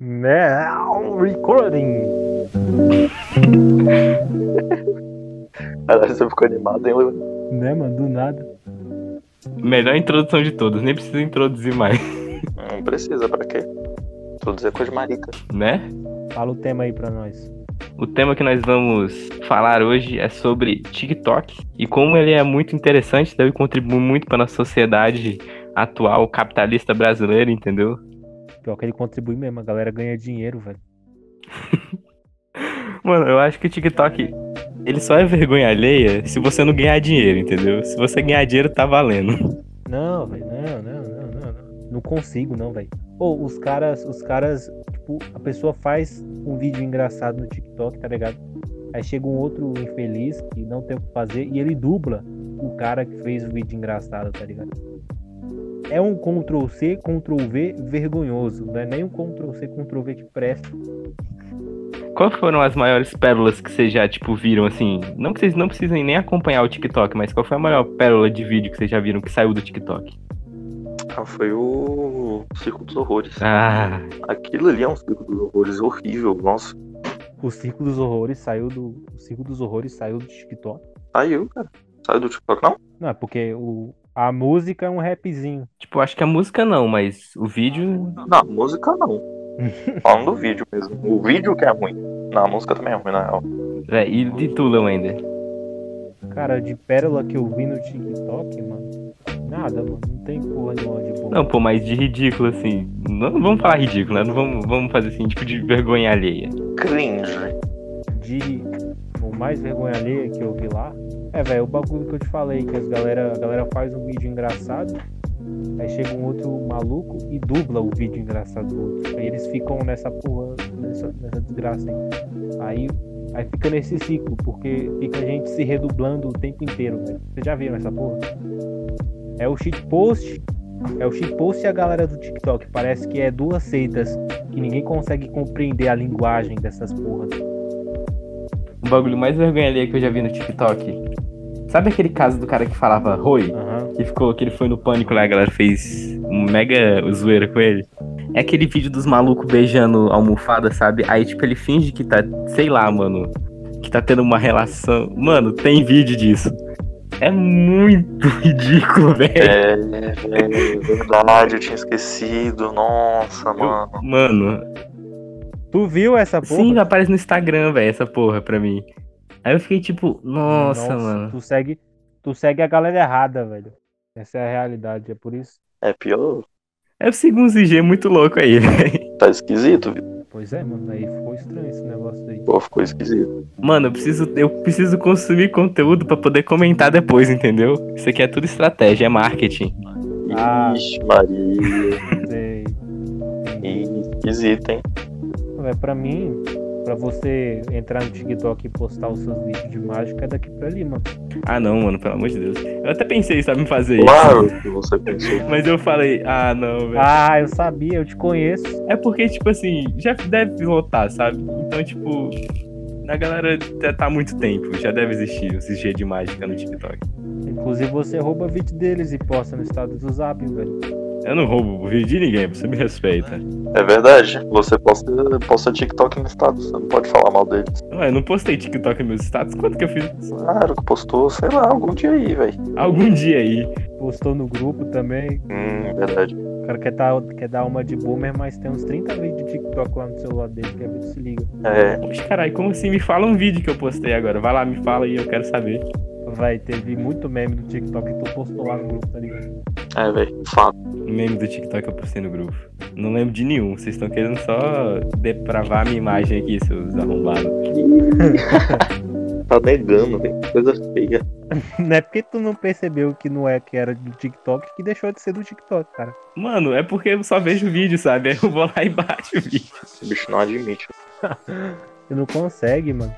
Now recording. Caralho, você ficou animado, hein, Luan? Né, mano? Do nada. Melhor introdução de todos, nem precisa introduzir mais, Não precisa, pra quê? Introduzir coisa de marica. né? Fala o tema aí pra nós. O tema que nós vamos falar hoje é sobre TikTok e como ele é muito interessante, deve contribuir muito para nossa sociedade atual capitalista brasileira, entendeu? Pior que ele contribui mesmo, a galera ganha dinheiro, velho. Mano, eu acho que o TikTok ele só é vergonha alheia se você não ganhar dinheiro, entendeu? Se você ganhar dinheiro, tá valendo. Não, velho, não, não, não, não, não. Não consigo, não, velho. Ou os caras, os caras, tipo, a pessoa faz um vídeo engraçado no TikTok, tá ligado? Aí chega um outro infeliz que não tem o que fazer e ele dubla o cara que fez o vídeo engraçado, tá ligado? É um Ctrl C, Ctrl V vergonhoso, não é nem um Ctrl C, Ctrl V que presta. Qual foram as maiores pérolas que vocês já, tipo, viram, assim? Não que vocês não precisem nem acompanhar o TikTok, mas qual foi a maior pérola de vídeo que vocês já viram que saiu do TikTok? Ah, foi o Circo dos Horrores. Ah, Aquilo ali é um Circo dos Horrores horrível, nossa. O Circo dos Horrores saiu do. O Circo dos Horrores saiu do TikTok. Saiu, cara. Saiu do TikTok, não? Não, é porque o, a música é um rapzinho. tipo, acho que a música não, mas o vídeo. Não, a música não. Falando do vídeo mesmo. O vídeo que é ruim. Não, a música também é ruim, na real. É, e de tu, Wender? Cara, de pérola que eu vi no TikTok, mano. Nada, mano. Não tem porra nenhuma de boa. Não, pô, mas de ridículo, assim. Não, não vamos falar ridículo, né? Não vamos, vamos fazer assim, tipo, de vergonha alheia. Cringe. De. O mais vergonha alheia que eu vi lá. É, velho, o bagulho que eu te falei, que as galera, a galera faz um vídeo engraçado. Aí chega um outro maluco e dubla o vídeo engraçado do outro. Aí eles ficam nessa porra, nessa, nessa desgraça aí. Aí, aí fica nesse ciclo, porque fica a gente se redublando o tempo inteiro, velho. Vocês já viram essa porra? É o shitpost. É o shitpost e a galera do TikTok. Parece que é duas seitas que ninguém consegue compreender a linguagem dessas porras. O bagulho mais vergonha alheia que eu já vi no TikTok. Sabe aquele caso do cara que falava Roi? Aham. Que ficou, que ele foi no pânico lá, a galera fez um mega zoeira com ele. É aquele vídeo dos malucos beijando a almofada, sabe? Aí, tipo, ele finge que tá, sei lá, mano, que tá tendo uma relação. Mano, tem vídeo disso. É muito ridículo, velho. É, é verdade, eu tinha esquecido. Nossa, mano. Mano, Tu viu essa porra? sim, aparece no Instagram, velho, essa porra pra mim. Aí eu fiquei tipo, nossa, mano. Tu segue, tu segue a galera errada, velho. Essa é a realidade, é por isso. É pior. Eu sigo uns IG muito louco aí, velho. Tá esquisito, viu? Pois é, mano, aí ficou estranho esse negócio aí. Pô, ficou esquisito. Mano, eu preciso, eu preciso consumir conteúdo pra poder comentar depois, entendeu? Isso aqui é tudo estratégia, é marketing. Ah. Ixi, Maria. Sei. Esquisito, hein? É, pra mim, pra você entrar no TikTok e postar os seus vídeos de mágica é daqui pra ali, mano. Ah, não, mano, pelo amor de Deus. Eu até pensei, sabe, em fazer isso. Claro que você pensou. Mas eu falei, ah, não, velho. Ah, eu sabia, eu te conheço. É porque, tipo assim, já deve voltar, sabe? Então, tipo, a galera já tá há muito tempo, já deve existir os IG de mágica no TikTok. Inclusive você rouba vídeo deles e posta no estado do Zap, velho. Eu não roubo vídeo de ninguém, você me respeita. É verdade. Você posta, posta TikTok no status. Você não pode falar mal deles. Ué, eu não postei TikTok nos meus status? Quando que eu fiz isso? Claro que postou, sei lá, algum dia aí, velho. Algum dia aí. Postou no grupo também. Hum, verdade. O cara quer, tá, quer dar uma de boomer, mas tem uns 30 vídeos de TikTok lá no celular dele, que a gente se liga. É, Poxa, caralho, como assim? Me fala um vídeo que eu postei agora. Vai lá, me fala aí, eu quero saber. Vai, teve muito meme do TikTok que tu postou lá no grupo, tá ligado? É, velho. Fato. O meme do TikTok eu postei no grupo. Não lembro de nenhum. Vocês estão querendo só depravar a minha imagem aqui, seus arrombados. Tá negando, velho. Coisa feia. Não é porque tu não percebeu que não é que era do TikTok que deixou de ser do TikTok, cara. Mano, é porque eu só vejo o vídeo, sabe? Aí eu vou lá e baixo o vídeo. Esse bicho não admite. Tu não consegue, mano.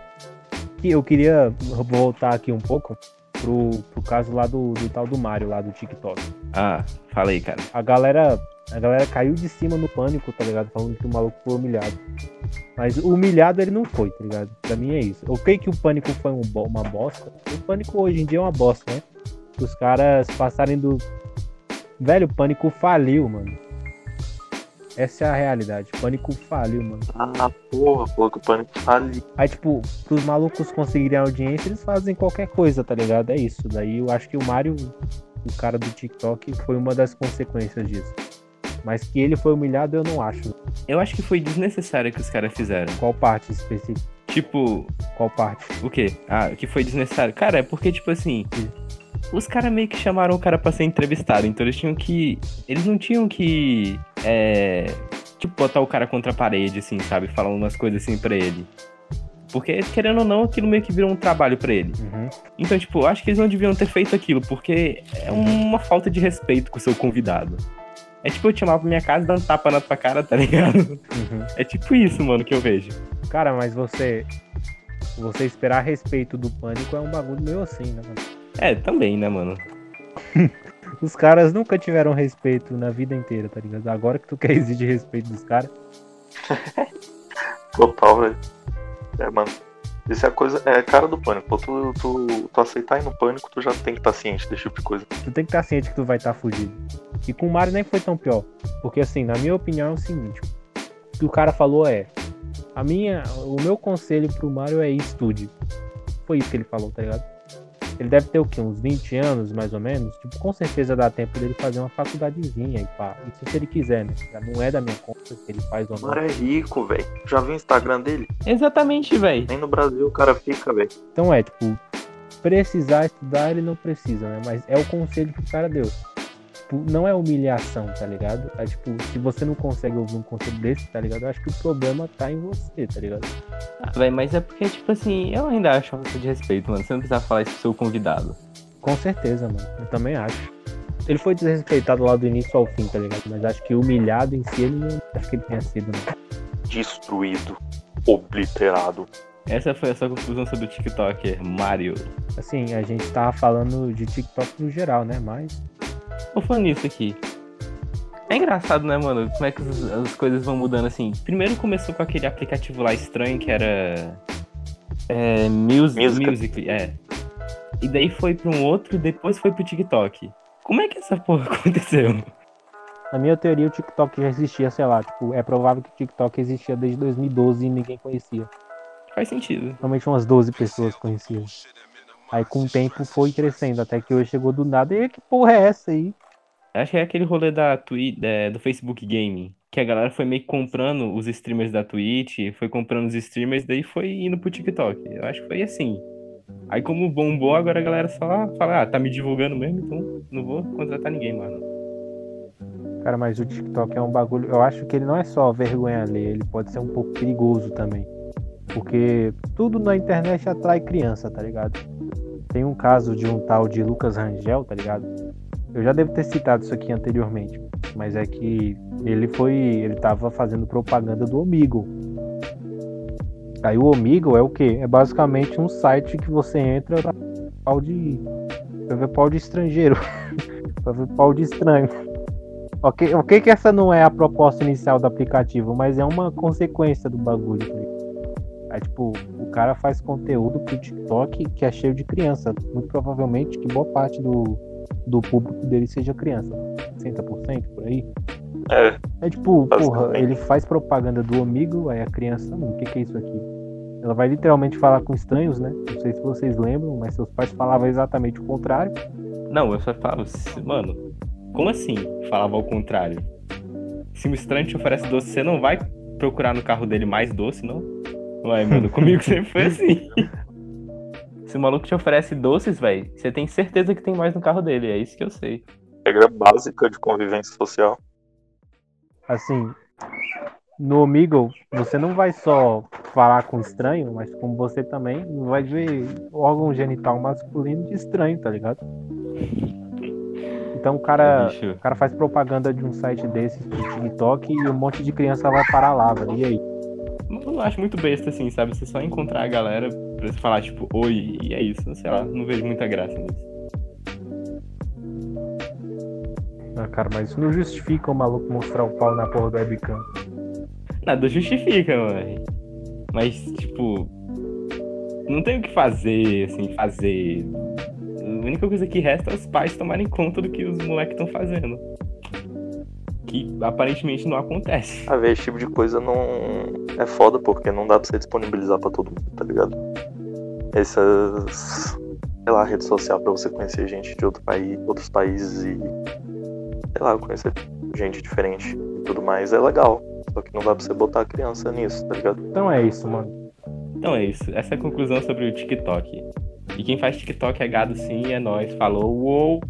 Eu queria voltar aqui um pouco pro, pro caso lá do, do tal do Mario, lá do TikTok. Ah, fala aí, cara. A galera, a galera caiu de cima no pânico, tá ligado? Falando que o maluco foi humilhado. Mas humilhado ele não foi, tá ligado? Pra mim é isso. Eu creio que o pânico foi um uma bosta. O pânico hoje em dia é uma bosta, né? Os caras passarem do. Velho, o pânico faliu, mano. Essa é a realidade. Pânico faliu, mano. Ah, porra, falou que o pânico faliu. Aí, tipo, pros malucos conseguirem audiência, eles fazem qualquer coisa, tá ligado? É isso. Daí eu acho que o Mario, o cara do TikTok, foi uma das consequências disso. Mas que ele foi humilhado, eu não acho. Eu acho que foi desnecessário que os caras fizeram. Qual parte específica? Tipo, Qual parte? o quê? Ah, que foi desnecessário. Cara, é porque, tipo assim, os caras meio que chamaram o cara pra ser entrevistado, então eles tinham que. Eles não tinham que. É. Tipo, botar o cara contra a parede, assim, sabe? Falando umas coisas assim pra ele. Porque, querendo ou não, aquilo meio que virou um trabalho pra ele. Uhum. Então, tipo, eu acho que eles não deviam ter feito aquilo, porque é uma falta de respeito com o seu convidado. É tipo eu te chamar pra minha casa e dar um tapa na tua cara, tá ligado? Uhum. É tipo isso, mano, que eu vejo. Cara, mas você. Você esperar respeito do pânico é um bagulho meio assim, né, mano? É, também, né, mano? Os caras nunca tiveram respeito na vida inteira, tá ligado? Agora que tu quer exigir respeito dos caras. Total, velho. É, mano. Isso é a coisa. É a cara do pânico. Pô, tu, tu, tu aceitar ir no pânico, tu já tem que estar ciente desse tipo de coisa. Tu tem que estar ciente que tu vai estar fugido. E com o Mario nem foi tão pior. Porque assim, na minha opinião é o seguinte. O que o cara falou é. A minha. O meu conselho pro Mario é estude. Foi isso que ele falou, tá ligado? Ele deve ter o quê? Uns 20 anos, mais ou menos? Tipo, com certeza dá tempo dele fazer uma faculdadezinha e pá. Isso se ele quiser, né? Já não é da minha conta se ele faz ou O não. cara é rico, velho. Já viu o Instagram dele? Exatamente, velho. Nem no Brasil o cara fica, velho. Então é, tipo, precisar estudar ele não precisa, né? Mas é o conselho que o cara deu. Tipo, não é humilhação, tá ligado? É tipo, se você não consegue ouvir um conselho desse, tá ligado? Eu acho que o problema tá em você, tá ligado? Ah, velho, mas é porque, tipo assim, eu ainda acho uma falta de respeito, mano. Você não precisa falar isso pro seu convidado. Com certeza, mano. Eu também acho. Ele foi desrespeitado lá do início ao fim, tá ligado? Mas acho que humilhado em si, ele não acho que ele tenha sido, né? Destruído. Obliterado. Essa foi a sua conclusão sobre o TikToker, Mario. Assim, a gente tava falando de TikTok no geral, né? Mas. Falando nisso aqui. É engraçado, né, mano? Como é que as, as coisas vão mudando assim. Primeiro começou com aquele aplicativo lá estranho que era. É. Music. Musical. Music é. E daí foi pra um outro, depois foi pro TikTok. Como é que essa porra aconteceu? Na minha teoria, o TikTok já existia, sei lá. Tipo, é provável que o TikTok existia desde 2012 e ninguém conhecia. Faz sentido. Realmente umas 12 pessoas conheciam. Aí com o tempo foi crescendo, até que hoje chegou do nada. E que porra é essa aí? Acho que é aquele rolê da Twitch, é, do Facebook Gaming. Que a galera foi meio que comprando os streamers da Twitch, foi comprando os streamers, daí foi indo pro TikTok. Eu acho que foi assim. Aí como bombou, agora a galera só fala, ah, tá me divulgando mesmo, então não vou contratar ninguém, mano. Cara, mas o TikTok é um bagulho. Eu acho que ele não é só vergonha alheia, ele pode ser um pouco perigoso também. Porque tudo na internet atrai criança, tá ligado? Tem um caso de um tal de Lucas Rangel, tá ligado? Eu já devo ter citado isso aqui anteriormente, mas é que ele foi. Ele tava fazendo propaganda do Omigo. Aí o Omigo é o quê? É basicamente um site que você entra pra ver pau de. pra ver pau de estrangeiro. pra ver pau de estranho. Ok, ok que essa não é a proposta inicial do aplicativo, mas é uma consequência do bagulho. tá? Aí, tipo, o cara faz conteúdo pro TikTok que é cheio de criança. Muito provavelmente que boa parte do, do público dele seja criança. 60% por aí. É, É tipo, porra, ele faz propaganda do amigo, aí a criança, hum, o que, que é isso aqui? Ela vai literalmente falar com estranhos, né? Não sei se vocês lembram, mas seus pais falavam exatamente o contrário. Não, eu só falo, "S- mano, como assim? Falava ao contrário. Se um estranho te oferece doce, você não vai procurar no carro dele mais doce, não? Ué, mano, comigo sempre foi assim. Se o maluco te oferece doces, velho, você tem certeza que tem mais no carro dele, é isso que eu sei. regra básica de convivência social. Assim, no Omegle, você não vai só falar com estranho, mas como você também vai ver órgão genital masculino de estranho, tá ligado? Então o cara, Bicho, o cara faz propaganda de um site desses pro TikTok e um monte de criança vai parar lá, velho. E aí? eu não acho muito besta assim, sabe? Você só encontrar a galera pra você falar, tipo, oi, e é isso. Sei lá, não vejo muita graça nisso. Ah, cara, mas isso não justifica o maluco mostrar o pau na porra do webcam. Nada justifica, mano. Mas, tipo, não tem o que fazer, assim, fazer. A única coisa que resta é os pais tomarem conta do que os moleques estão fazendo. Que aparentemente não acontece. A ver, esse tipo de coisa não é foda, porque não dá pra você disponibilizar pra todo mundo, tá ligado? Essas, sei lá, rede social pra você conhecer gente de outro país, outros países e, sei lá, conhecer gente diferente e tudo mais é legal. Só que não dá pra você botar a criança nisso, tá ligado? Então é isso, mano. Então é isso. Essa é a conclusão sobre o TikTok. E quem faz TikTok é gado sim, é nóis. Falou, uou!